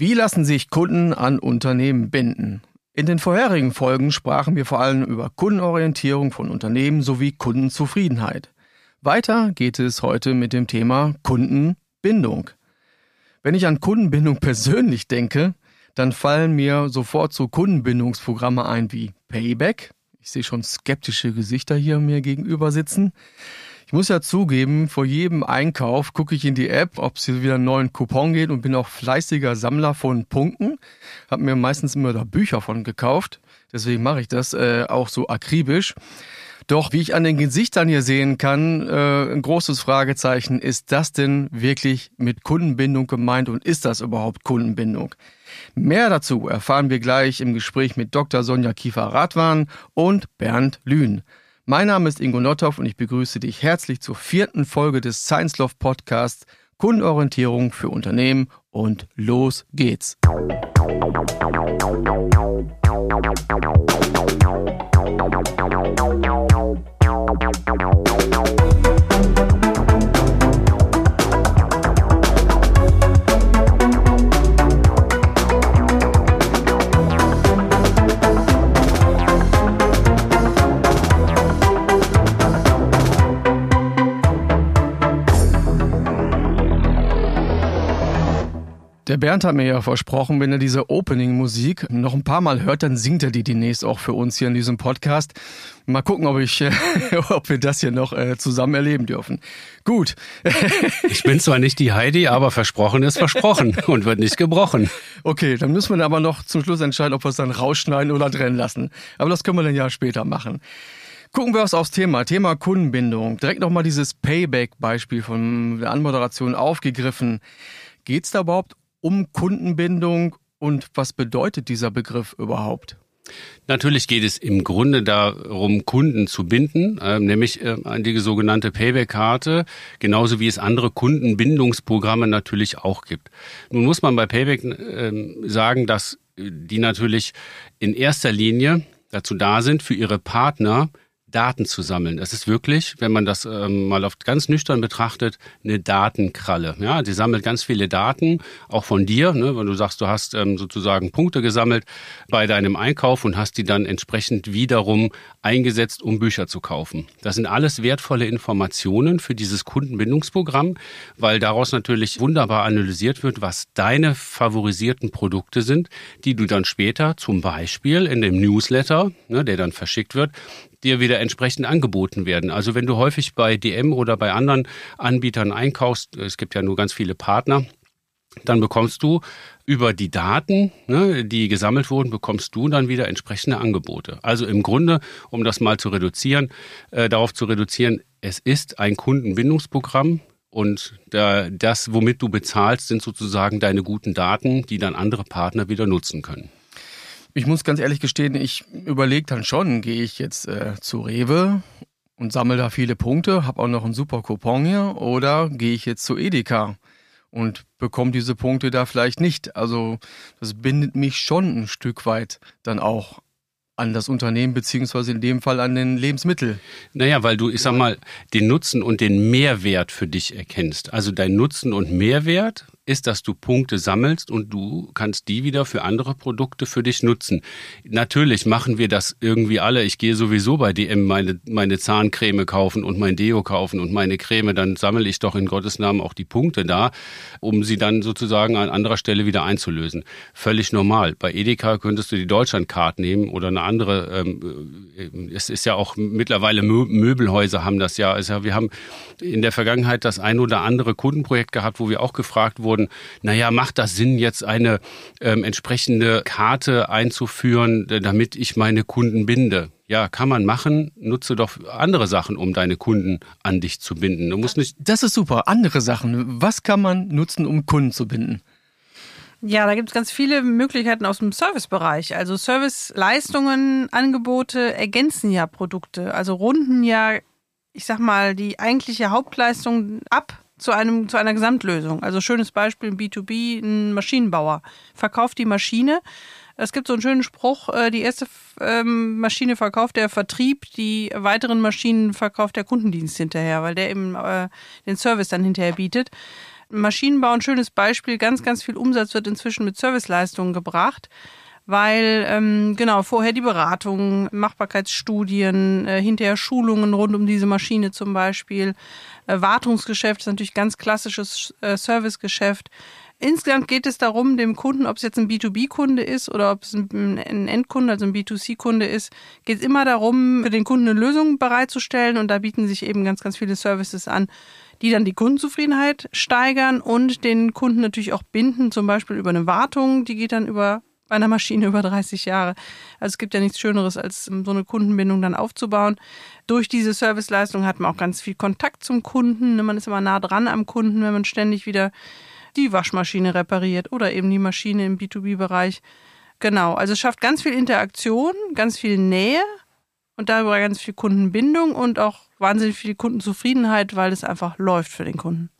Wie lassen sich Kunden an Unternehmen binden? In den vorherigen Folgen sprachen wir vor allem über Kundenorientierung von Unternehmen sowie Kundenzufriedenheit. Weiter geht es heute mit dem Thema Kundenbindung. Wenn ich an Kundenbindung persönlich denke, dann fallen mir sofort so Kundenbindungsprogramme ein wie Payback. Ich sehe schon skeptische Gesichter hier mir gegenüber sitzen. Ich muss ja zugeben, vor jedem Einkauf gucke ich in die App, ob es hier wieder einen neuen Coupon geht und bin auch fleißiger Sammler von Punkten. Hab mir meistens immer da Bücher von gekauft. Deswegen mache ich das äh, auch so akribisch. Doch wie ich an den Gesichtern hier sehen kann, äh, ein großes Fragezeichen, ist das denn wirklich mit Kundenbindung gemeint und ist das überhaupt Kundenbindung? Mehr dazu erfahren wir gleich im Gespräch mit Dr. Sonja Kiefer-Radwan und Bernd Lühn. Mein Name ist Ingo Notthoff und ich begrüße dich herzlich zur vierten Folge des Science Love Podcasts Kundenorientierung für Unternehmen und los geht's. Bernd hat mir ja versprochen, wenn er diese Opening-Musik noch ein paar Mal hört, dann singt er die demnächst auch für uns hier in diesem Podcast. Mal gucken, ob ich, ob wir das hier noch äh, zusammen erleben dürfen. Gut. ich bin zwar nicht die Heidi, aber versprochen ist versprochen und wird nicht gebrochen. Okay, dann müssen wir aber noch zum Schluss entscheiden, ob wir es dann rausschneiden oder drin lassen. Aber das können wir dann ja später machen. Gucken wir uns aufs Thema, Thema Kundenbindung. Direkt nochmal dieses Payback-Beispiel von der Anmoderation aufgegriffen. Geht es da überhaupt um Kundenbindung und was bedeutet dieser Begriff überhaupt? Natürlich geht es im Grunde darum, Kunden zu binden, äh, nämlich äh, an die sogenannte Payback-Karte, genauso wie es andere Kundenbindungsprogramme natürlich auch gibt. Nun muss man bei Payback äh, sagen, dass die natürlich in erster Linie dazu da sind, für ihre Partner Daten zu sammeln. Es ist wirklich, wenn man das ähm, mal auf ganz nüchtern betrachtet, eine Datenkralle. Ja, die sammelt ganz viele Daten, auch von dir, ne, wenn du sagst, du hast ähm, sozusagen Punkte gesammelt bei deinem Einkauf und hast die dann entsprechend wiederum eingesetzt, um Bücher zu kaufen. Das sind alles wertvolle Informationen für dieses Kundenbindungsprogramm, weil daraus natürlich wunderbar analysiert wird, was deine favorisierten Produkte sind, die du dann später zum Beispiel in dem Newsletter, ne, der dann verschickt wird, dir wieder entsprechend angeboten werden. Also wenn du häufig bei DM oder bei anderen Anbietern einkaufst, es gibt ja nur ganz viele Partner, dann bekommst du über die Daten, ne, die gesammelt wurden, bekommst du dann wieder entsprechende Angebote. Also im Grunde, um das mal zu reduzieren, äh, darauf zu reduzieren, es ist ein Kundenbindungsprogramm und da, das, womit du bezahlst, sind sozusagen deine guten Daten, die dann andere Partner wieder nutzen können. Ich muss ganz ehrlich gestehen, ich überlege dann schon, gehe ich jetzt äh, zu Rewe und sammle da viele Punkte, habe auch noch einen super Coupon hier, oder gehe ich jetzt zu Edeka und bekomme diese Punkte da vielleicht nicht. Also das bindet mich schon ein Stück weit dann auch an das Unternehmen beziehungsweise in dem Fall an den Lebensmittel. Naja, weil du, ich sag mal, den Nutzen und den Mehrwert für dich erkennst. Also dein Nutzen und Mehrwert ist, dass du Punkte sammelst und du kannst die wieder für andere Produkte für dich nutzen. Natürlich machen wir das irgendwie alle. Ich gehe sowieso bei DM meine, meine Zahncreme kaufen und mein Deo kaufen und meine Creme, dann sammle ich doch in Gottes Namen auch die Punkte da, um sie dann sozusagen an anderer Stelle wieder einzulösen. Völlig normal. Bei Edeka könntest du die Deutschlandcard nehmen oder eine andere. Ähm, äh, es ist ja auch mittlerweile Möbelhäuser haben das ja. Also wir haben in der Vergangenheit das ein oder andere Kundenprojekt gehabt, wo wir auch gefragt wurden, wurden, naja, macht das Sinn, jetzt eine ähm, entsprechende Karte einzuführen, damit ich meine Kunden binde? Ja, kann man machen. Nutze doch andere Sachen, um deine Kunden an dich zu binden. Du musst nicht. Das ist super. Andere Sachen. Was kann man nutzen, um Kunden zu binden? Ja, da gibt es ganz viele Möglichkeiten aus dem Servicebereich. Also Serviceleistungen, Angebote ergänzen ja Produkte, also runden ja, ich sag mal, die eigentliche Hauptleistung ab zu, einem, zu einer Gesamtlösung. Also schönes Beispiel B2B, ein Maschinenbauer verkauft die Maschine. Es gibt so einen schönen Spruch, äh, die erste ähm, Maschine verkauft der Vertrieb, die weiteren Maschinen verkauft der Kundendienst hinterher, weil der eben äh, den Service dann hinterher bietet. Maschinenbau ein schönes Beispiel. Ganz, ganz viel Umsatz wird inzwischen mit Serviceleistungen gebracht weil ähm, genau vorher die Beratung, Machbarkeitsstudien, äh, hinterher Schulungen rund um diese Maschine zum Beispiel, äh, Wartungsgeschäft ist natürlich ganz klassisches äh, Servicegeschäft. Insgesamt geht es darum, dem Kunden, ob es jetzt ein B2B-Kunde ist oder ob es ein, Endkunde, also ein B2C-Kunde ist, geht es immer darum, für den Kunden eine Lösung bereitzustellen und da bieten sich eben ganz, ganz viele Services an, die dann die Kundenzufriedenheit steigern und den Kunden natürlich auch binden, zum Beispiel über eine Wartung, die geht dann über bei einer Maschine über 30 Jahre. Also es gibt ja nichts Schöneres, als so eine Kundenbindung dann aufzubauen. Durch diese Serviceleistung hat man auch ganz viel Kontakt zum Kunden. Man ist immer nah dran am Kunden, wenn man ständig wieder die Waschmaschine repariert oder eben die Maschine im B2B-Bereich. Genau, also es schafft ganz viel Interaktion, ganz viel Nähe und darüber ganz viel Kundenbindung und auch wahnsinnig viel Kundenzufriedenheit, weil es einfach läuft für den Kunden.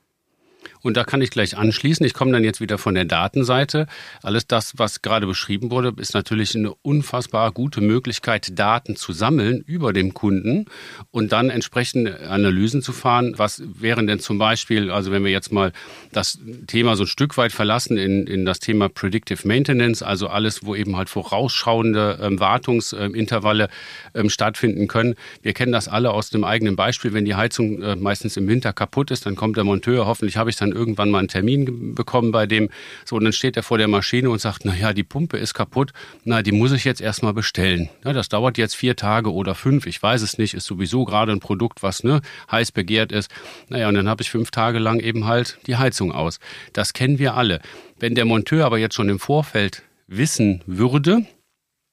Und da kann ich gleich anschließen. Ich komme dann jetzt wieder von der Datenseite. Alles das, was gerade beschrieben wurde, ist natürlich eine unfassbar gute Möglichkeit, Daten zu sammeln über dem Kunden und dann entsprechende Analysen zu fahren. Was wären denn zum Beispiel, also wenn wir jetzt mal das Thema so ein Stück weit verlassen in, in das Thema Predictive Maintenance, also alles, wo eben halt vorausschauende ähm, Wartungsintervalle ähm, stattfinden können. Wir kennen das alle aus dem eigenen Beispiel. Wenn die Heizung äh, meistens im Winter kaputt ist, dann kommt der Monteur, hoffentlich habe ich dann irgendwann mal einen Termin bekommen bei dem. So, und dann steht er vor der Maschine und sagt, na ja, die Pumpe ist kaputt. Na, die muss ich jetzt erstmal bestellen. Ja, das dauert jetzt vier Tage oder fünf. Ich weiß es nicht. Ist sowieso gerade ein Produkt, was ne, heiß begehrt ist. Naja, und dann habe ich fünf Tage lang eben halt die Heizung aus. Das kennen wir alle. Wenn der Monteur aber jetzt schon im Vorfeld wissen würde,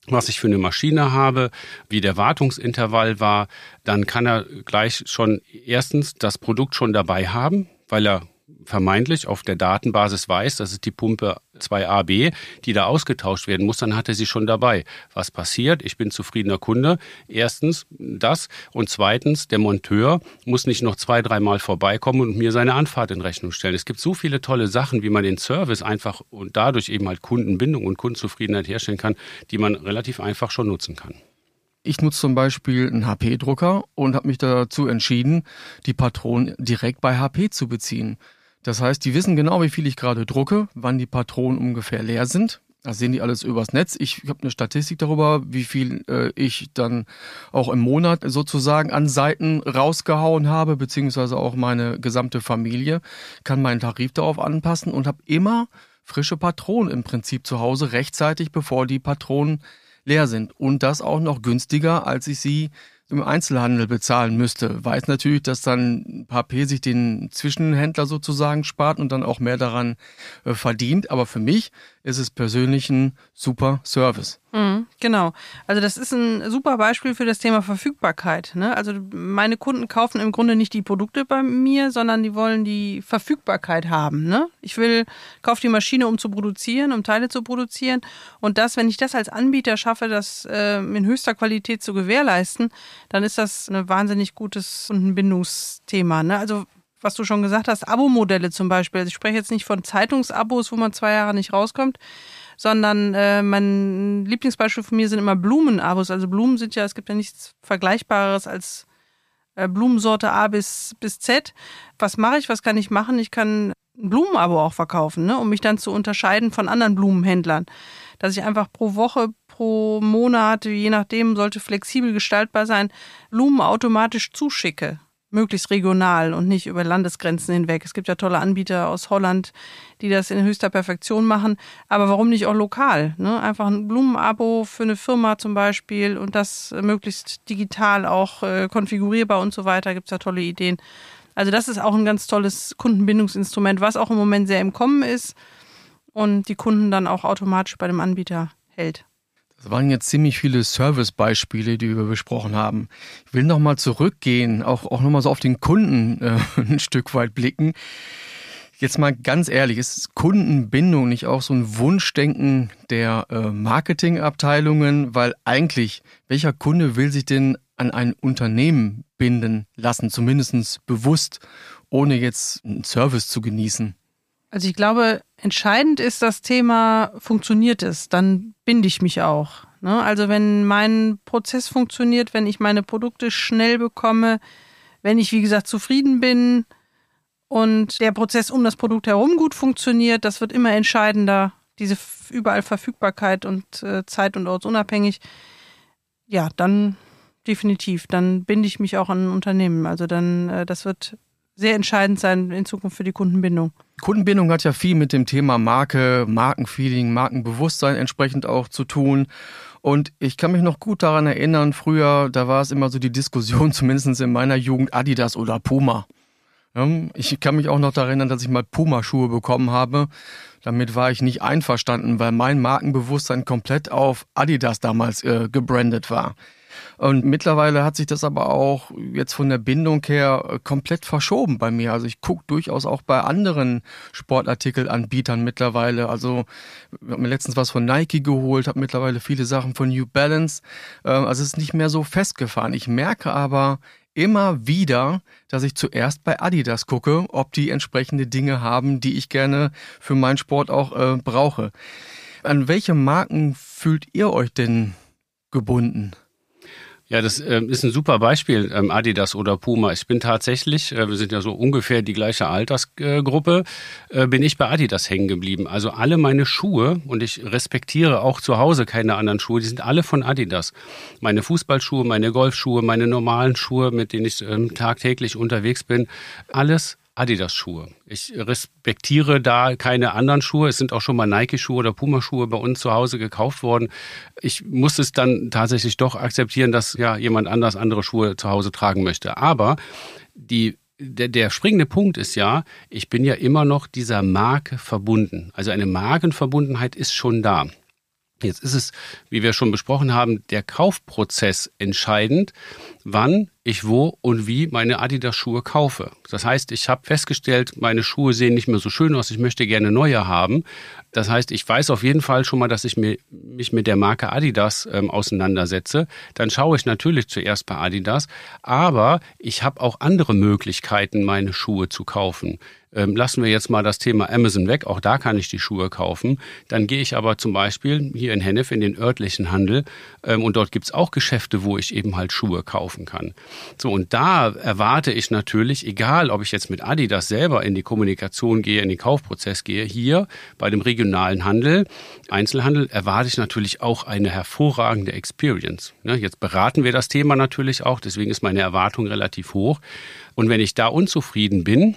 was ich für eine Maschine habe, wie der Wartungsintervall war, dann kann er gleich schon erstens das Produkt schon dabei haben, weil er vermeintlich auf der Datenbasis weiß, das ist die Pumpe 2AB, die da ausgetauscht werden muss, dann hat er sie schon dabei. Was passiert? Ich bin zufriedener Kunde. Erstens das und zweitens, der Monteur muss nicht noch zwei, dreimal vorbeikommen und mir seine Anfahrt in Rechnung stellen. Es gibt so viele tolle Sachen, wie man den Service einfach und dadurch eben halt Kundenbindung und Kundenzufriedenheit herstellen kann, die man relativ einfach schon nutzen kann. Ich nutze zum Beispiel einen HP-Drucker und habe mich dazu entschieden, die Patronen direkt bei HP zu beziehen. Das heißt, die wissen genau, wie viel ich gerade drucke, wann die Patronen ungefähr leer sind. Das sehen die alles übers Netz. Ich habe eine Statistik darüber, wie viel äh, ich dann auch im Monat sozusagen an Seiten rausgehauen habe, beziehungsweise auch meine gesamte Familie kann meinen Tarif darauf anpassen und habe immer frische Patronen im Prinzip zu Hause rechtzeitig, bevor die Patronen leer sind. Und das auch noch günstiger, als ich sie im Einzelhandel bezahlen müsste, weiß natürlich, dass dann HP sich den Zwischenhändler sozusagen spart und dann auch mehr daran äh, verdient. Aber für mich ist es persönlich ein super Service. Mhm, genau. Also das ist ein super Beispiel für das Thema Verfügbarkeit. Ne? Also meine Kunden kaufen im Grunde nicht die Produkte bei mir, sondern die wollen die Verfügbarkeit haben. Ne? Ich will, kaufe die Maschine, um zu produzieren, um Teile zu produzieren. Und das, wenn ich das als Anbieter schaffe, das äh, in höchster Qualität zu gewährleisten, dann ist das ein wahnsinnig gutes Kundenbindungsthema. Ne? Also was du schon gesagt hast, Abo-Modelle zum Beispiel. Also ich spreche jetzt nicht von Zeitungsabos, wo man zwei Jahre nicht rauskommt, sondern äh, mein Lieblingsbeispiel von mir sind immer Blumenabos. Also Blumen sind ja, es gibt ja nichts Vergleichbares als äh, Blumensorte A bis, bis Z. Was mache ich, was kann ich machen? Ich kann ein Blumenabo auch verkaufen, ne? um mich dann zu unterscheiden von anderen Blumenhändlern. Dass ich einfach pro Woche, pro Monat, je nachdem, sollte flexibel gestaltbar sein, Blumen automatisch zuschicke möglichst regional und nicht über Landesgrenzen hinweg. Es gibt ja tolle Anbieter aus Holland, die das in höchster Perfektion machen. Aber warum nicht auch lokal? Ne? Einfach ein Blumenabo für eine Firma zum Beispiel und das möglichst digital auch äh, konfigurierbar und so weiter. Gibt es ja tolle Ideen. Also das ist auch ein ganz tolles Kundenbindungsinstrument, was auch im Moment sehr im Kommen ist und die Kunden dann auch automatisch bei dem Anbieter hält. Das waren jetzt ziemlich viele Service-Beispiele, die wir besprochen haben. Ich will nochmal zurückgehen, auch, auch nochmal so auf den Kunden äh, ein Stück weit blicken. Jetzt mal ganz ehrlich, ist Kundenbindung nicht auch so ein Wunschdenken der äh, Marketingabteilungen? Weil eigentlich, welcher Kunde will sich denn an ein Unternehmen binden lassen, zumindest bewusst, ohne jetzt einen Service zu genießen? Also ich glaube, entscheidend ist das Thema, funktioniert es, dann binde ich mich auch. Ne? Also wenn mein Prozess funktioniert, wenn ich meine Produkte schnell bekomme, wenn ich, wie gesagt, zufrieden bin und der Prozess um das Produkt herum gut funktioniert. Das wird immer entscheidender, diese überall Verfügbarkeit und äh, zeit- und ortsunabhängig. Ja, dann definitiv. Dann binde ich mich auch an ein Unternehmen. Also dann, äh, das wird sehr entscheidend sein in Zukunft für die Kundenbindung. Kundenbindung hat ja viel mit dem Thema Marke, Markenfeeling, Markenbewusstsein entsprechend auch zu tun. Und ich kann mich noch gut daran erinnern, früher, da war es immer so die Diskussion, zumindest in meiner Jugend, Adidas oder Puma. Ich kann mich auch noch daran erinnern, dass ich mal Puma-Schuhe bekommen habe. Damit war ich nicht einverstanden, weil mein Markenbewusstsein komplett auf Adidas damals äh, gebrandet war. Und mittlerweile hat sich das aber auch jetzt von der Bindung her äh, komplett verschoben bei mir. Also ich gucke durchaus auch bei anderen Sportartikelanbietern mittlerweile. Also ich habe mir letztens was von Nike geholt, habe mittlerweile viele Sachen von New Balance. Ähm, also es ist nicht mehr so festgefahren. Ich merke aber immer wieder, dass ich zuerst bei Adidas gucke, ob die entsprechende Dinge haben, die ich gerne für meinen Sport auch äh, brauche. An welche Marken fühlt ihr euch denn gebunden? Ja, das äh, ist ein super Beispiel, ähm, Adidas oder Puma. Ich bin tatsächlich, äh, wir sind ja so ungefähr die gleiche Altersgruppe, äh, bin ich bei Adidas hängen geblieben. Also alle meine Schuhe, und ich respektiere auch zu Hause keine anderen Schuhe, die sind alle von Adidas. Meine Fußballschuhe, meine Golfschuhe, meine normalen Schuhe, mit denen ich ähm, tagtäglich unterwegs bin, alles Adidas-Schuhe. Ich respektiere da keine anderen Schuhe. Es sind auch schon mal Nike-Schuhe oder Puma-Schuhe bei uns zu Hause gekauft worden. Ich muss es dann tatsächlich doch akzeptieren, dass ja jemand anders andere Schuhe zu Hause tragen möchte. Aber die der, der springende Punkt ist ja, ich bin ja immer noch dieser Marke verbunden. Also eine Markenverbundenheit ist schon da. Jetzt ist es, wie wir schon besprochen haben, der Kaufprozess entscheidend, wann ich wo und wie meine Adidas-Schuhe kaufe. Das heißt, ich habe festgestellt, meine Schuhe sehen nicht mehr so schön aus, ich möchte gerne neue haben. Das heißt, ich weiß auf jeden Fall schon mal, dass ich mich mit der Marke Adidas ähm, auseinandersetze. Dann schaue ich natürlich zuerst bei Adidas, aber ich habe auch andere Möglichkeiten, meine Schuhe zu kaufen. Ähm, lassen wir jetzt mal das Thema Amazon weg, auch da kann ich die Schuhe kaufen. Dann gehe ich aber zum Beispiel hier in Hennef in den örtlichen Handel ähm, und dort gibt's auch Geschäfte, wo ich eben halt Schuhe kaufen kann. So, und da erwarte ich natürlich, egal ob ich jetzt mit Adidas selber in die Kommunikation gehe, in den Kaufprozess gehe, hier bei dem regionalen Handel, Einzelhandel, erwarte ich natürlich auch eine hervorragende Experience. Ne, jetzt beraten wir das Thema natürlich auch, deswegen ist meine Erwartung relativ hoch. Und wenn ich da unzufrieden bin,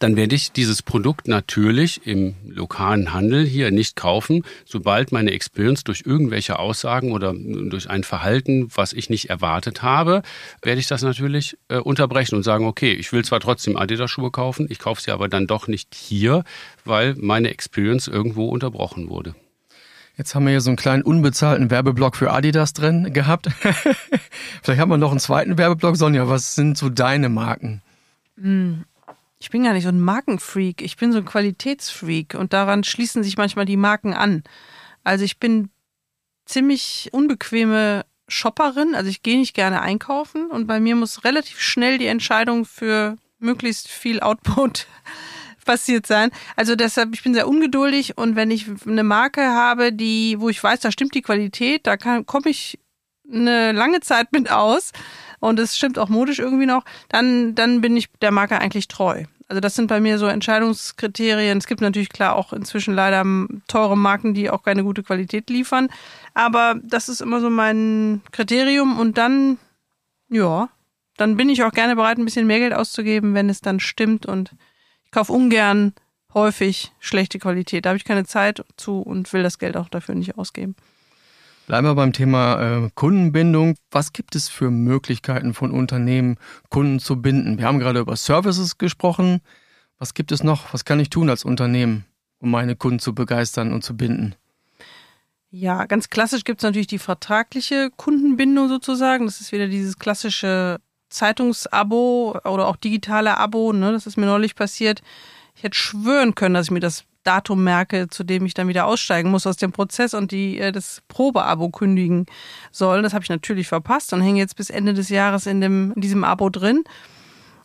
dann werde ich dieses Produkt natürlich im lokalen Handel hier nicht kaufen, sobald meine Experience durch irgendwelche Aussagen oder durch ein Verhalten, was ich nicht erwartet habe, werde ich das natürlich äh, unterbrechen und sagen, okay, ich will zwar trotzdem Adidas-Schuhe kaufen, ich kaufe sie aber dann doch nicht hier, weil meine Experience irgendwo unterbrochen wurde. Jetzt haben wir hier so einen kleinen unbezahlten Werbeblock für Adidas drin gehabt. Vielleicht haben wir noch einen zweiten Werbeblock. Sonja, was sind so deine Marken? Mm ich bin gar nicht so ein Markenfreak, ich bin so ein Qualitätsfreak. Und daran schließen sich manchmal die Marken an. Also ich bin ziemlich unbequeme Shopperin, also ich gehe nicht gerne einkaufen. Und bei mir muss relativ schnell die Entscheidung für möglichst viel Output passiert sein. Also deshalb, ich bin sehr ungeduldig. Und wenn ich eine Marke habe, die, wo ich weiß, da stimmt die Qualität, da komme ich eine lange Zeit mit aus und es stimmt auch modisch irgendwie noch, dann, dann bin ich der Marke eigentlich treu. Also das sind bei mir so Entscheidungskriterien. Es gibt natürlich klar auch inzwischen leider teure Marken, die auch keine gute Qualität liefern. Aber das ist immer so mein Kriterium. Und dann, ja, dann bin ich auch gerne bereit, ein bisschen mehr Geld auszugeben, wenn es dann stimmt. Und ich kaufe ungern häufig schlechte Qualität. Da habe ich keine Zeit zu und will das Geld auch dafür nicht ausgeben. Bleiben wir beim Thema äh, Kundenbindung. Was gibt es für Möglichkeiten von Unternehmen, Kunden zu binden? Wir haben gerade über Services gesprochen. Was gibt es noch? Was kann ich tun als Unternehmen, um meine Kunden zu begeistern und zu binden? Ja, ganz klassisch gibt es natürlich die vertragliche Kundenbindung sozusagen. Das ist wieder dieses klassische Zeitungsabo oder auch digitale Abo. Ne? Das ist mir neulich passiert. Ich hätte schwören können, dass ich mir das Datum merke, zu dem ich dann wieder aussteigen muss aus dem Prozess und die äh, das Probeabo kündigen soll. Das habe ich natürlich verpasst und hänge jetzt bis Ende des Jahres in, dem, in diesem Abo drin.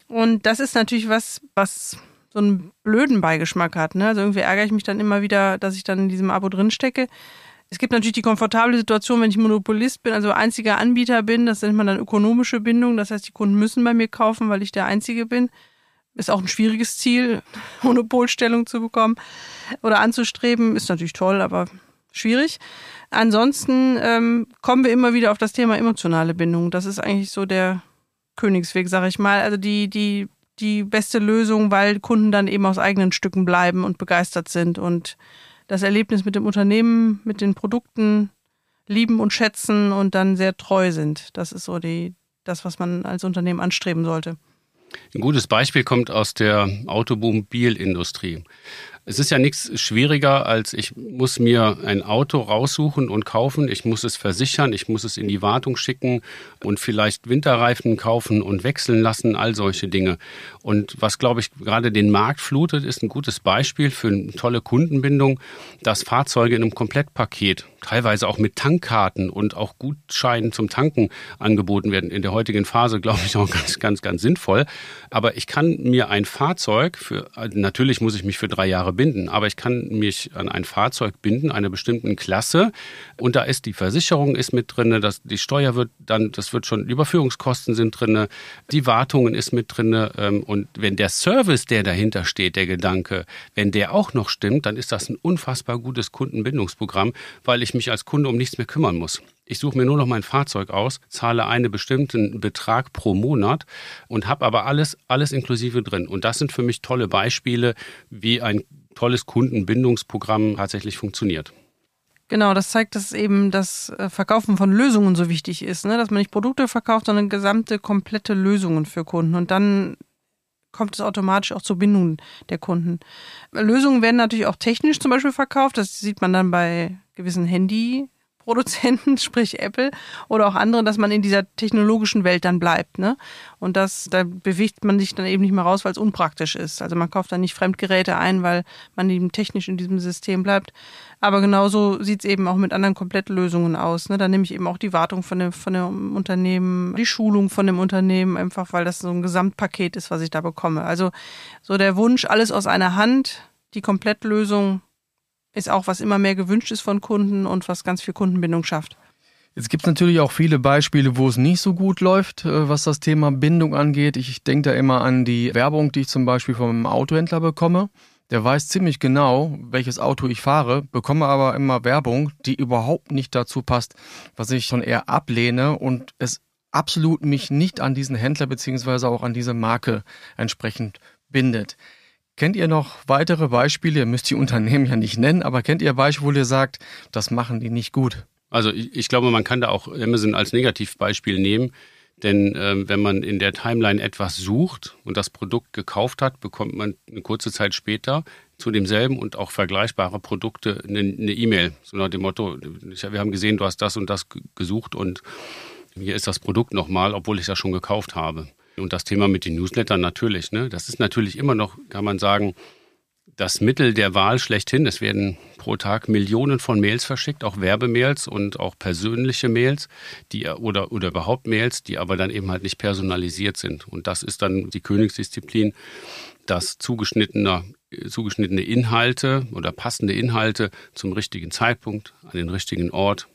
Und das ist natürlich was, was so einen blöden Beigeschmack hat. Ne? Also irgendwie ärgere ich mich dann immer wieder, dass ich dann in diesem Abo drin stecke. Es gibt natürlich die komfortable Situation, wenn ich Monopolist bin, also einziger Anbieter bin, das nennt man dann ökonomische Bindung. Das heißt, die Kunden müssen bei mir kaufen, weil ich der Einzige bin. Ist auch ein schwieriges Ziel, Monopolstellung zu bekommen oder anzustreben. Ist natürlich toll, aber schwierig. Ansonsten ähm, kommen wir immer wieder auf das Thema emotionale Bindung. Das ist eigentlich so der Königsweg, sage ich mal. Also die, die, die beste Lösung, weil Kunden dann eben aus eigenen Stücken bleiben und begeistert sind und das Erlebnis mit dem Unternehmen, mit den Produkten lieben und schätzen und dann sehr treu sind. Das ist so die, das, was man als Unternehmen anstreben sollte. Ein gutes Beispiel kommt aus der Automobilindustrie. Es ist ja nichts schwieriger, als ich muss mir ein Auto raussuchen und kaufen. Ich muss es versichern, ich muss es in die Wartung schicken und vielleicht Winterreifen kaufen und wechseln lassen, all solche Dinge. Und was, glaube ich, gerade den Markt flutet, ist ein gutes Beispiel für eine tolle Kundenbindung, dass Fahrzeuge in einem Komplettpaket, teilweise auch mit Tankkarten und auch Gutscheinen zum Tanken angeboten werden. In der heutigen Phase, glaube ich, auch ganz, ganz, ganz sinnvoll. Aber ich kann mir ein Fahrzeug für, natürlich muss ich mich für drei Jahre binden, aber ich kann mich an ein Fahrzeug binden, einer bestimmten Klasse. Und da ist die Versicherung ist mit drin, das, die Steuer wird dann, das wird schon, Überführungskosten sind drin, die Wartungen ist mit drin. Ähm, und wenn der Service, der dahinter steht, der Gedanke, wenn der auch noch stimmt, dann ist das ein unfassbar gutes Kundenbindungsprogramm, weil ich mich als Kunde um nichts mehr kümmern muss. Ich suche mir nur noch mein Fahrzeug aus, zahle einen bestimmten Betrag pro Monat und habe aber alles, alles inklusive drin. Und das sind für mich tolle Beispiele, wie ein tolles Kundenbindungsprogramm tatsächlich funktioniert. Genau, das zeigt, dass eben das äh, Verkaufen von Lösungen so wichtig ist, ne? dass man nicht Produkte verkauft, sondern gesamte, komplette Lösungen für Kunden. Und dann kommt es automatisch auch zur Bindung der Kunden. Lösungen werden natürlich auch technisch zum Beispiel verkauft. Das sieht man dann bei gewissen Handy Produzenten, sprich Apple oder auch andere, dass man in dieser technologischen Welt dann bleibt. Ne? Und das, da bewegt man sich dann eben nicht mehr raus, weil es unpraktisch ist. Also man kauft dann nicht Fremdgeräte ein, weil man eben technisch in diesem System bleibt. Aber genauso sieht es eben auch mit anderen Komplettlösungen aus. Ne? Da nehme ich eben auch die Wartung von dem, von dem Unternehmen, die Schulung von dem Unternehmen, einfach weil das so ein Gesamtpaket ist, was ich da bekomme. Also so der Wunsch, alles aus einer Hand, die Komplettlösung ist auch, was immer mehr gewünscht ist von Kunden und was ganz viel Kundenbindung schafft. Jetzt gibt natürlich auch viele Beispiele, wo es nicht so gut läuft, äh, was das Thema Bindung angeht. Ich denke da immer an die Werbung, die ich zum Beispiel vom Autohändler bekomme. Der weiß ziemlich genau, welches Auto ich fahre, bekomme aber immer Werbung, die überhaupt nicht dazu passt, was ich schon eher ablehne und es absolut mich nicht an diesen Händler beziehungsweise auch an diese Marke entsprechend bindet. Kennt ihr noch weitere Beispiele? Ihr müsst die Unternehmen ja nicht nennen, aber kennt ihr Beispiele, wo ihr sagt, das machen die nicht gut? Also ich, ich glaube, man kann da auch Amazon als Negativbeispiel nehmen. Denn ähm, wenn man in der Timeline etwas sucht und das Produkt gekauft hat, bekommt man eine kurze Zeit später zu demselben und auch vergleichbare Produkte eine E-Mail. E so nach dem Motto, wir haben gesehen, du hast das und das gesucht und hier ist das Produkt nochmal, obwohl ich das schon gekauft habe. Und das Thema mit den Newslettern natürlich. Ne? Das ist natürlich immer noch, kann man sagen, das Mittel der Wahl schlechthin. Es werden pro Tag Millionen von Mails verschickt, auch Werbemails und auch persönliche Mails, die oder, oder überhaupt Mails, die aber dann eben halt nicht personalisiert sind. Und das ist dann die Königsdisziplin, dass zugeschnittene, zugeschnittene Inhalte oder passende Inhalte zum richtigen Zeitpunkt, an den richtigen Ort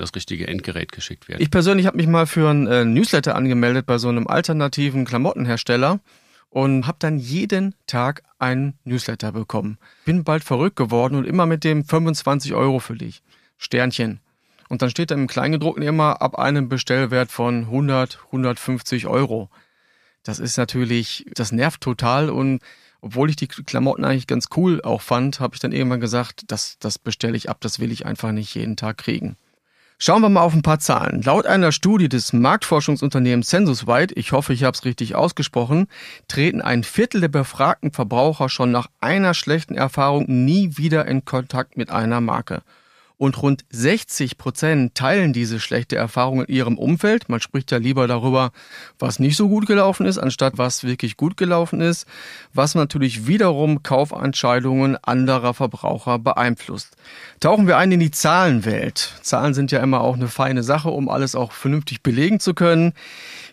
das richtige Endgerät geschickt werden. Ich persönlich habe mich mal für ein äh, Newsletter angemeldet bei so einem alternativen Klamottenhersteller und habe dann jeden Tag einen Newsletter bekommen. Bin bald verrückt geworden und immer mit dem 25 Euro für dich. Sternchen. Und dann steht da im Kleingedruckten immer ab einem Bestellwert von 100, 150 Euro. Das ist natürlich, das nervt total und obwohl ich die Klamotten eigentlich ganz cool auch fand, habe ich dann irgendwann gesagt, das, das bestelle ich ab, das will ich einfach nicht jeden Tag kriegen. Schauen wir mal auf ein paar Zahlen. Laut einer Studie des Marktforschungsunternehmens Censuswide, ich hoffe, ich habe es richtig ausgesprochen, treten ein Viertel der befragten Verbraucher schon nach einer schlechten Erfahrung nie wieder in Kontakt mit einer Marke und rund 60 Prozent teilen diese schlechte Erfahrung in ihrem Umfeld. Man spricht ja lieber darüber, was nicht so gut gelaufen ist, anstatt was wirklich gut gelaufen ist, was natürlich wiederum Kaufentscheidungen anderer Verbraucher beeinflusst. Tauchen wir ein in die Zahlenwelt. Zahlen sind ja immer auch eine feine Sache, um alles auch vernünftig belegen zu können.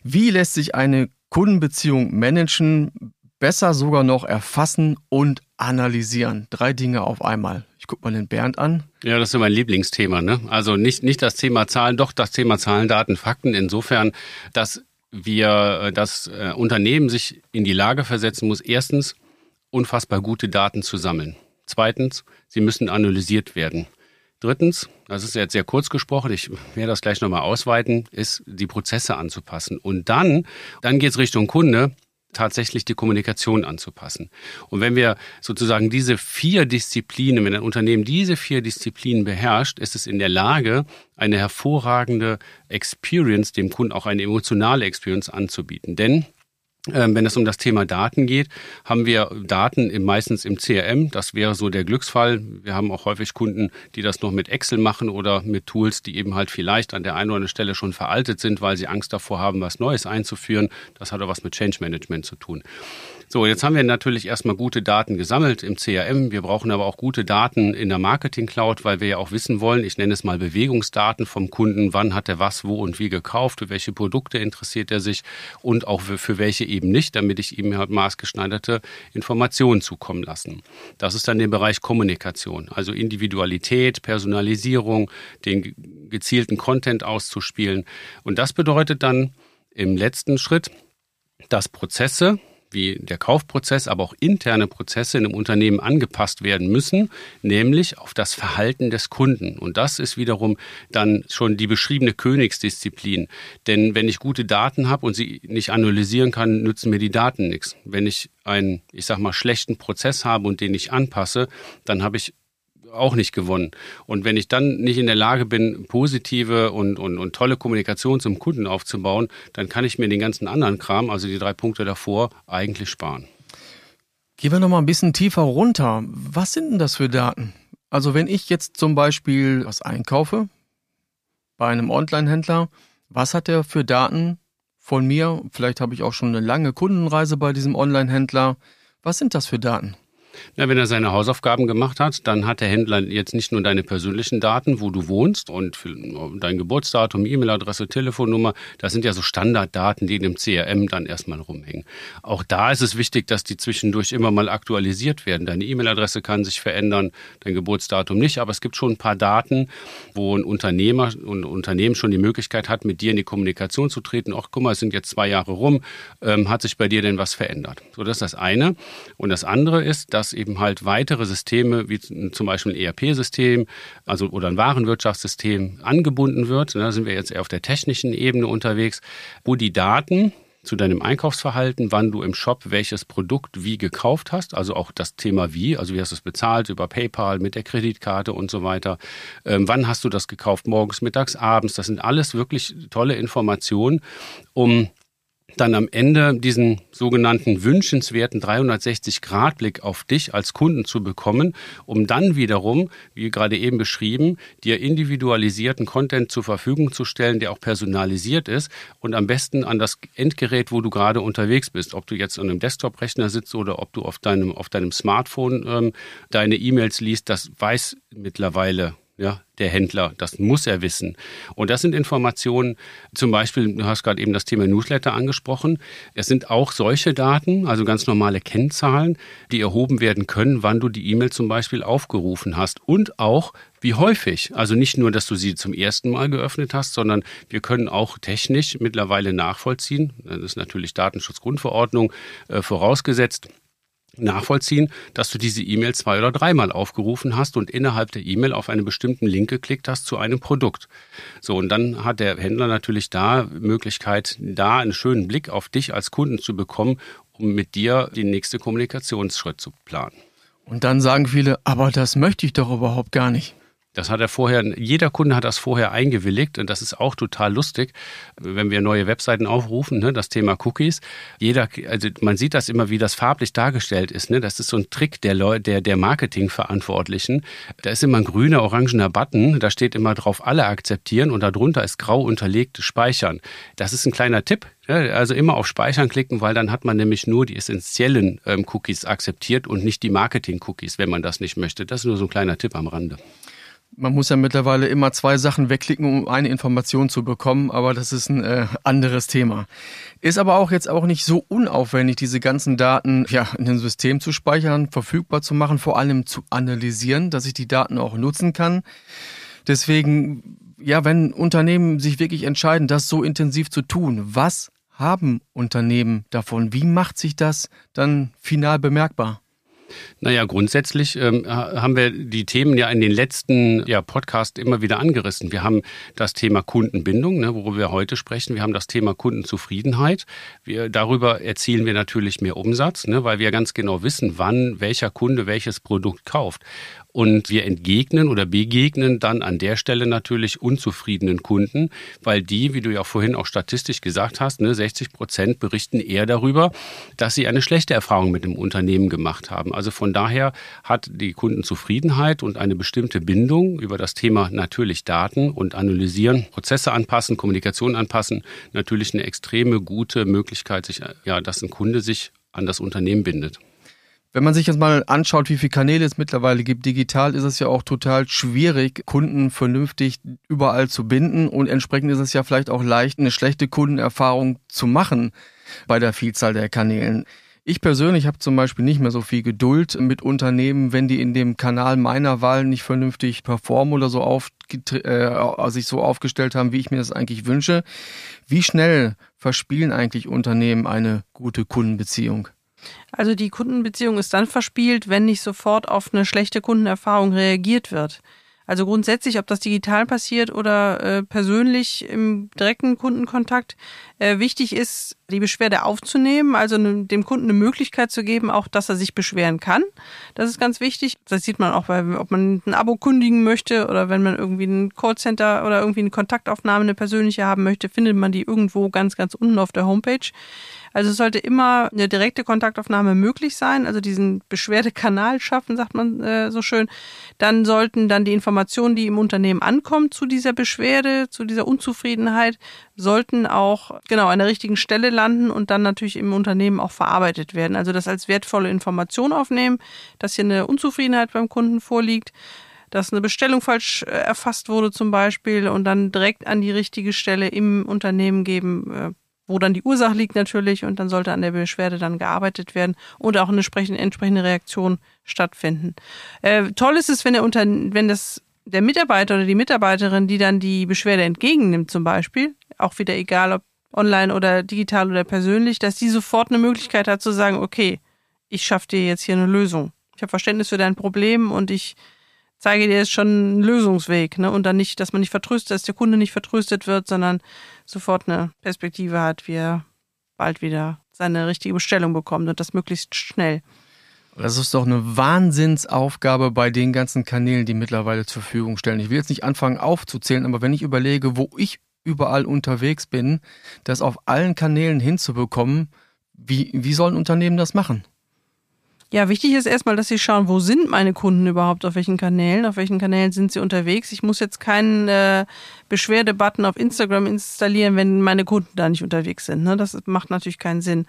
Wie lässt sich eine Kundenbeziehung managen, besser sogar noch erfassen und analysieren? Drei Dinge auf einmal. Ich gucke mal den Bernd an. Ja, das ist mein Lieblingsthema. Ne? Also nicht, nicht das Thema Zahlen, doch das Thema Zahlen, Daten, Fakten. Insofern, dass wir äh, das äh, Unternehmen sich in die Lage versetzen muss, erstens unfassbar gute Daten zu sammeln. Zweitens, sie müssen analysiert werden. Drittens, das ist jetzt sehr kurz gesprochen, ich werde das gleich nochmal ausweiten, ist die Prozesse anzupassen. Und dann, dann geht es Richtung Kunde, tatsächlich die Kommunikation anzupassen. Und wenn wir sozusagen diese vier Disziplinen, wenn ein Unternehmen diese vier Disziplinen beherrscht, ist es in der Lage, eine hervorragende Experience, dem Kunden auch eine emotionale Experience anzubieten. Denn wenn es um das Thema Daten geht, haben wir Daten meistens im CRM. Das wäre so der Glücksfall. Wir haben auch häufig Kunden, die das noch mit Excel machen oder mit Tools, die eben halt vielleicht an der einen oder anderen Stelle schon veraltet sind, weil sie Angst davor haben, was Neues einzuführen. Das hat auch was mit Change Management zu tun. So, jetzt haben wir natürlich erstmal gute Daten gesammelt im CRM. Wir brauchen aber auch gute Daten in der Marketing Cloud, weil wir ja auch wissen wollen, ich nenne es mal Bewegungsdaten vom Kunden. Wann hat er was, wo und wie gekauft? Für welche Produkte interessiert er sich? Und auch für, für welche eben nicht, damit ich ihm halt maßgeschneiderte Informationen zukommen lassen. Das ist dann der Bereich Kommunikation. Also Individualität, Personalisierung, den gezielten Content auszuspielen. Und das bedeutet dann im letzten Schritt, dass Prozesse, wie der Kaufprozess, aber auch interne Prozesse in einem Unternehmen angepasst werden müssen, nämlich auf das Verhalten des Kunden. Und das ist wiederum dann schon die beschriebene Königsdisziplin. Denn wenn ich gute Daten habe und sie nicht analysieren kann, nützen mir die Daten nichts. Wenn ich einen, ich sag mal, schlechten Prozess habe und den nicht anpasse, dann habe ich auch nicht gewonnen. Und wenn ich dann nicht in der Lage bin, positive und, und, und tolle Kommunikation zum Kunden aufzubauen, dann kann ich mir den ganzen anderen Kram, also die drei Punkte davor, eigentlich sparen. Gehen wir noch mal ein bisschen tiefer runter. Was sind denn das für Daten? Also wenn ich jetzt zum Beispiel was einkaufe bei einem Online-Händler, was hat der für Daten von mir? Vielleicht habe ich auch schon eine lange Kundenreise bei diesem Online-Händler. Was sind das für Daten? Na, wenn er seine Hausaufgaben gemacht hat, dann hat der Händler jetzt nicht nur deine persönlichen Daten, wo du wohnst und dein Geburtsdatum, E-Mail-Adresse, Telefonnummer. Das sind ja so Standarddaten, die in dem CRM dann erstmal rumhängen. Auch da ist es wichtig, dass die zwischendurch immer mal aktualisiert werden. Deine E-Mail-Adresse kann sich verändern, dein Geburtsdatum nicht. Aber es gibt schon ein paar Daten, wo ein Unternehmer und Unternehmen schon die Möglichkeit hat, mit dir in die Kommunikation zu treten. Ach, guck mal, es sind jetzt zwei Jahre rum. Ähm, hat sich bei dir denn was verändert? So, das ist das eine. Und das andere ist, dass dass eben halt weitere Systeme, wie zum Beispiel ein ERP-System, also oder ein Warenwirtschaftssystem angebunden wird. Da sind wir jetzt eher auf der technischen Ebene unterwegs, wo die Daten zu deinem Einkaufsverhalten, wann du im Shop welches Produkt wie gekauft hast, also auch das Thema wie, also wie hast du es bezahlt, über PayPal, mit der Kreditkarte und so weiter. Ähm, wann hast du das gekauft, morgens, mittags, abends? Das sind alles wirklich tolle Informationen, um dann am Ende diesen sogenannten wünschenswerten 360-Grad-Blick auf dich als Kunden zu bekommen, um dann wiederum, wie gerade eben beschrieben, dir individualisierten Content zur Verfügung zu stellen, der auch personalisiert ist und am besten an das Endgerät, wo du gerade unterwegs bist. Ob du jetzt an einem Desktop-Rechner sitzt oder ob du auf deinem, auf deinem Smartphone ähm, deine E-Mails liest, das weiß mittlerweile ja, der Händler. Das muss er wissen. Und das sind Informationen, zum Beispiel, du hast gerade eben das Thema Newsletter angesprochen. Es sind auch solche Daten, also ganz normale Kennzahlen, die erhoben werden können, wann du die E-Mail zum Beispiel aufgerufen hast und auch wie häufig. Also nicht nur, dass du sie zum ersten Mal geöffnet hast, sondern wir können auch technisch mittlerweile nachvollziehen. Das ist natürlich Datenschutzgrundverordnung äh, vorausgesetzt nachvollziehen, dass du diese E-Mail zwei oder dreimal aufgerufen hast und innerhalb der E-Mail auf einen bestimmten Link geklickt hast zu einem Produkt. So, und dann hat der Händler natürlich da Möglichkeit, da einen schönen Blick auf dich als Kunden zu bekommen, um mit dir den nächsten Kommunikationsschritt zu planen. Und dann sagen viele, aber das möchte ich doch überhaupt gar nicht. Das hat er vorher, jeder Kunde hat das vorher eingewilligt und das ist auch total lustig, wenn wir neue Webseiten aufrufen, ne, das Thema Cookies. Jeder, also man sieht das immer, wie das farblich dargestellt ist. Ne? Das ist so ein Trick der der, der Marketingverantwortlichen. Da ist immer ein grüner, orangener Button, da steht immer drauf, alle akzeptieren und darunter ist grau unterlegt Speichern. Das ist ein kleiner Tipp, also immer auf Speichern klicken, weil dann hat man nämlich nur die essentiellen ähm, Cookies akzeptiert und nicht die Marketing-Cookies, wenn man das nicht möchte. Das ist nur so ein kleiner Tipp am Rande. Man muss ja mittlerweile immer zwei Sachen wegklicken, um eine Information zu bekommen, aber das ist ein äh, anderes Thema. Ist aber auch jetzt auch nicht so unaufwendig, diese ganzen Daten ja, in dem System zu speichern, verfügbar zu machen, vor allem zu analysieren, dass ich die Daten auch nutzen kann. Deswegen, ja, wenn Unternehmen sich wirklich entscheiden, das so intensiv zu tun, was haben Unternehmen davon? Wie macht sich das dann final bemerkbar? Naja, grundsätzlich ähm, haben wir die Themen ja in den letzten ja, Podcasts immer wieder angerissen. Wir haben das Thema Kundenbindung, ne, worüber wir heute sprechen. Wir haben das Thema Kundenzufriedenheit. Wir, darüber erzielen wir natürlich mehr Umsatz, ne, weil wir ganz genau wissen, wann welcher Kunde welches Produkt kauft. Und wir entgegnen oder begegnen dann an der Stelle natürlich unzufriedenen Kunden, weil die, wie du ja vorhin auch statistisch gesagt hast, ne, 60 Prozent berichten eher darüber, dass sie eine schlechte Erfahrung mit dem Unternehmen gemacht haben. Also von daher hat die Kundenzufriedenheit und eine bestimmte Bindung über das Thema natürlich Daten und analysieren, Prozesse anpassen, Kommunikation anpassen, natürlich eine extreme gute Möglichkeit, sich, ja, dass ein Kunde sich an das Unternehmen bindet. Wenn man sich jetzt mal anschaut, wie viele Kanäle es mittlerweile gibt, digital ist es ja auch total schwierig, Kunden vernünftig überall zu binden und entsprechend ist es ja vielleicht auch leicht, eine schlechte Kundenerfahrung zu machen bei der Vielzahl der Kanälen. Ich persönlich habe zum Beispiel nicht mehr so viel Geduld mit Unternehmen, wenn die in dem Kanal meiner Wahl nicht vernünftig performen oder so auf, äh, sich so aufgestellt haben, wie ich mir das eigentlich wünsche. Wie schnell verspielen eigentlich Unternehmen eine gute Kundenbeziehung? Also die Kundenbeziehung ist dann verspielt, wenn nicht sofort auf eine schlechte Kundenerfahrung reagiert wird. Also grundsätzlich, ob das digital passiert oder äh, persönlich im direkten Kundenkontakt, äh, wichtig ist, die Beschwerde aufzunehmen, also ne, dem Kunden eine Möglichkeit zu geben, auch dass er sich beschweren kann. Das ist ganz wichtig. Das sieht man auch, bei, ob man ein Abo kündigen möchte oder wenn man irgendwie ein Callcenter oder irgendwie eine Kontaktaufnahme, eine persönliche haben möchte, findet man die irgendwo ganz, ganz unten auf der Homepage. Also es sollte immer eine direkte Kontaktaufnahme möglich sein, also diesen Beschwerdekanal schaffen, sagt man äh, so schön. Dann sollten dann die Informationen, die im Unternehmen ankommen zu dieser Beschwerde, zu dieser Unzufriedenheit, sollten auch genau an der richtigen Stelle landen und dann natürlich im Unternehmen auch verarbeitet werden. Also das als wertvolle Information aufnehmen, dass hier eine Unzufriedenheit beim Kunden vorliegt dass eine Bestellung falsch äh, erfasst wurde zum Beispiel und dann direkt an die richtige Stelle im Unternehmen geben, äh, wo dann die Ursache liegt natürlich und dann sollte an der Beschwerde dann gearbeitet werden und auch eine entsprechende, entsprechende Reaktion stattfinden. Äh, toll ist es, wenn der Unter wenn das der Mitarbeiter oder die Mitarbeiterin, die dann die Beschwerde entgegennimmt zum Beispiel, auch wieder egal ob online oder digital oder persönlich, dass die sofort eine Möglichkeit hat zu sagen, okay, ich schaffe dir jetzt hier eine Lösung. Ich habe Verständnis für dein Problem und ich zeige dir jetzt schon einen Lösungsweg, ne? Und dann nicht, dass man nicht vertröstet, dass der Kunde nicht vertröstet wird, sondern sofort eine Perspektive hat, wie er bald wieder seine richtige Bestellung bekommt und das möglichst schnell. Das ist doch eine Wahnsinnsaufgabe bei den ganzen Kanälen, die mittlerweile zur Verfügung stellen. Ich will jetzt nicht anfangen aufzuzählen, aber wenn ich überlege, wo ich überall unterwegs bin, das auf allen Kanälen hinzubekommen, wie, wie sollen Unternehmen das machen? Ja, wichtig ist erstmal, dass Sie schauen, wo sind meine Kunden überhaupt, auf welchen Kanälen, auf welchen Kanälen sind sie unterwegs. Ich muss jetzt keinen äh, Beschwerdebutton auf Instagram installieren, wenn meine Kunden da nicht unterwegs sind. Ne? Das macht natürlich keinen Sinn.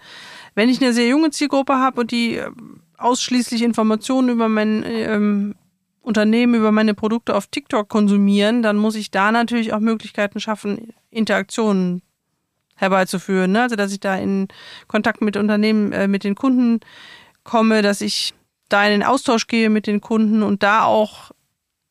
Wenn ich eine sehr junge Zielgruppe habe und die äh, ausschließlich Informationen über mein ähm, Unternehmen, über meine Produkte auf TikTok konsumieren, dann muss ich da natürlich auch Möglichkeiten schaffen, Interaktionen herbeizuführen. Ne? Also dass ich da in Kontakt mit Unternehmen, äh, mit den Kunden komme, dass ich da in den Austausch gehe mit den Kunden und da auch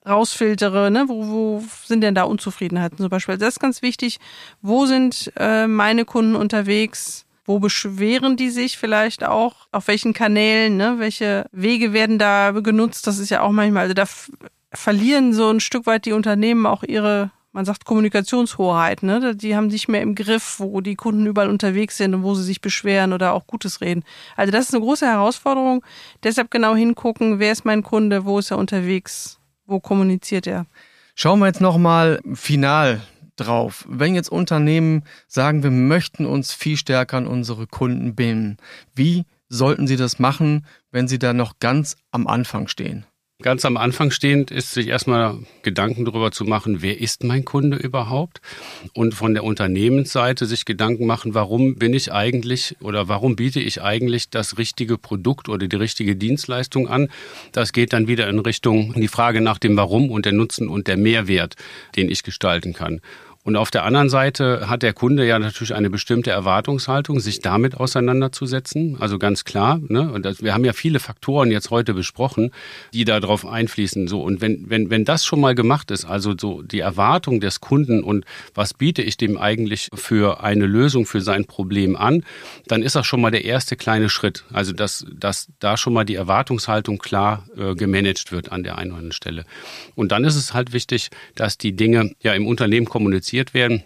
rausfiltere, ne? wo, wo sind denn da Unzufriedenheiten zum Beispiel. Das ist ganz wichtig. Wo sind äh, meine Kunden unterwegs? Wo beschweren die sich vielleicht auch? Auf welchen Kanälen? Ne? Welche Wege werden da genutzt? Das ist ja auch manchmal, also da verlieren so ein Stück weit die Unternehmen auch ihre man sagt Kommunikationshoheit, ne? Die haben nicht mehr im Griff, wo die Kunden überall unterwegs sind und wo sie sich beschweren oder auch Gutes reden. Also das ist eine große Herausforderung. Deshalb genau hingucken, wer ist mein Kunde, wo ist er unterwegs, wo kommuniziert er. Schauen wir jetzt nochmal final drauf. Wenn jetzt Unternehmen sagen, wir möchten uns viel stärker an unsere Kunden binden, wie sollten sie das machen, wenn sie da noch ganz am Anfang stehen? Ganz am Anfang stehend ist sich erstmal Gedanken darüber zu machen, wer ist mein Kunde überhaupt? Und von der Unternehmensseite sich Gedanken machen, warum bin ich eigentlich oder warum biete ich eigentlich das richtige Produkt oder die richtige Dienstleistung an? Das geht dann wieder in Richtung die Frage nach dem Warum und der Nutzen und der Mehrwert, den ich gestalten kann. Und auf der anderen Seite hat der Kunde ja natürlich eine bestimmte Erwartungshaltung, sich damit auseinanderzusetzen. Also ganz klar. Ne? Und das, wir haben ja viele Faktoren jetzt heute besprochen, die darauf einfließen. So und wenn wenn wenn das schon mal gemacht ist, also so die Erwartung des Kunden und was biete ich dem eigentlich für eine Lösung für sein Problem an, dann ist das schon mal der erste kleine Schritt. Also dass dass da schon mal die Erwartungshaltung klar äh, gemanagt wird an der einen oder anderen Stelle. Und dann ist es halt wichtig, dass die Dinge ja im Unternehmen kommuniziert werden,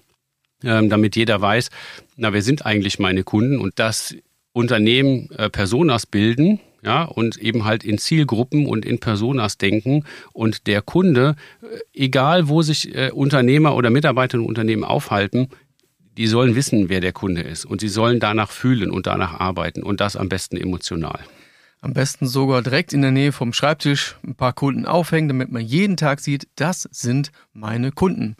ähm, damit jeder weiß, na, wer sind eigentlich meine Kunden und dass Unternehmen äh, Personas bilden, ja, und eben halt in Zielgruppen und in Personas denken und der Kunde, äh, egal wo sich äh, Unternehmer oder Mitarbeiter in Unternehmen aufhalten, die sollen wissen, wer der Kunde ist und sie sollen danach fühlen und danach arbeiten und das am besten emotional. Am besten sogar direkt in der Nähe vom Schreibtisch ein paar Kunden aufhängen, damit man jeden Tag sieht, das sind meine Kunden.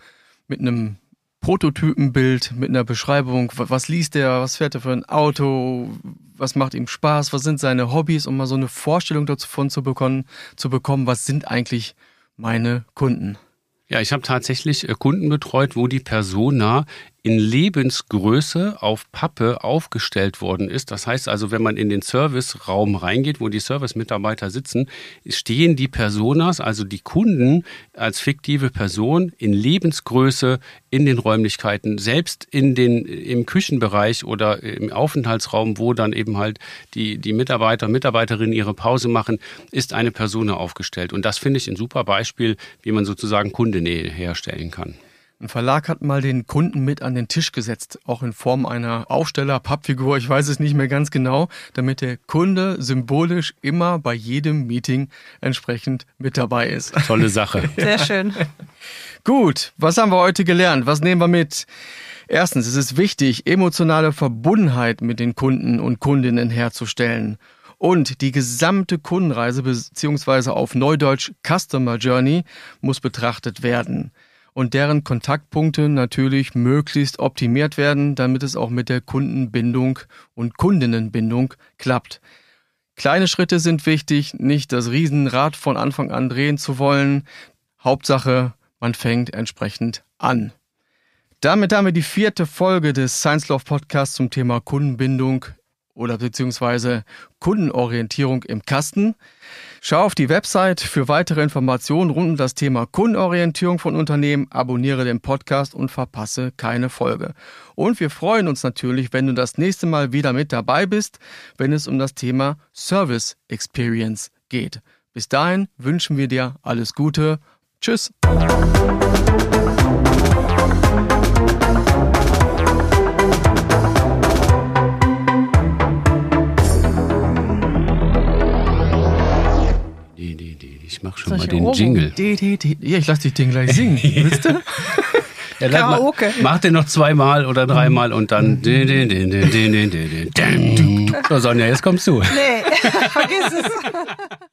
Mit einem Prototypenbild, mit einer Beschreibung, was liest er, was fährt er für ein Auto, was macht ihm Spaß, was sind seine Hobbys, um mal so eine Vorstellung davon zu bekommen, zu bekommen, was sind eigentlich meine Kunden. Ja, ich habe tatsächlich äh, Kunden betreut, wo die Persona in Lebensgröße auf Pappe aufgestellt worden ist. Das heißt also, wenn man in den Serviceraum reingeht, wo die Service-Mitarbeiter sitzen, stehen die Personas, also die Kunden als fiktive Person in Lebensgröße in den Räumlichkeiten, selbst in den, im Küchenbereich oder im Aufenthaltsraum, wo dann eben halt die, die Mitarbeiter Mitarbeiterinnen ihre Pause machen, ist eine Persona aufgestellt. Und das finde ich ein super Beispiel, wie man sozusagen Kundenähe herstellen kann. Ein Verlag hat mal den Kunden mit an den Tisch gesetzt, auch in Form einer Aufsteller, Pappfigur, ich weiß es nicht mehr ganz genau, damit der Kunde symbolisch immer bei jedem Meeting entsprechend mit dabei ist. Tolle Sache. Sehr schön. Gut, was haben wir heute gelernt? Was nehmen wir mit? Erstens, es ist wichtig, emotionale Verbundenheit mit den Kunden und Kundinnen herzustellen. Und die gesamte Kundenreise beziehungsweise auf Neudeutsch Customer Journey muss betrachtet werden und deren Kontaktpunkte natürlich möglichst optimiert werden, damit es auch mit der Kundenbindung und Kundinnenbindung klappt. Kleine Schritte sind wichtig, nicht das Riesenrad von Anfang an drehen zu wollen. Hauptsache, man fängt entsprechend an. Damit haben wir die vierte Folge des Science Love Podcasts zum Thema Kundenbindung oder beziehungsweise Kundenorientierung im Kasten. Schau auf die Website für weitere Informationen rund um das Thema Kundenorientierung von Unternehmen, abonniere den Podcast und verpasse keine Folge. Und wir freuen uns natürlich, wenn du das nächste Mal wieder mit dabei bist, wenn es um das Thema Service Experience geht. Bis dahin wünschen wir dir alles Gute. Tschüss. Ich mach schon mal den? Jingle. Ja, ich lass dich den gleich singen. Willst du? Ja, Karaoke. Mach, mach den noch zweimal oder dreimal und dann. So, Sonja, jetzt kommst du. Nee, vergiss es.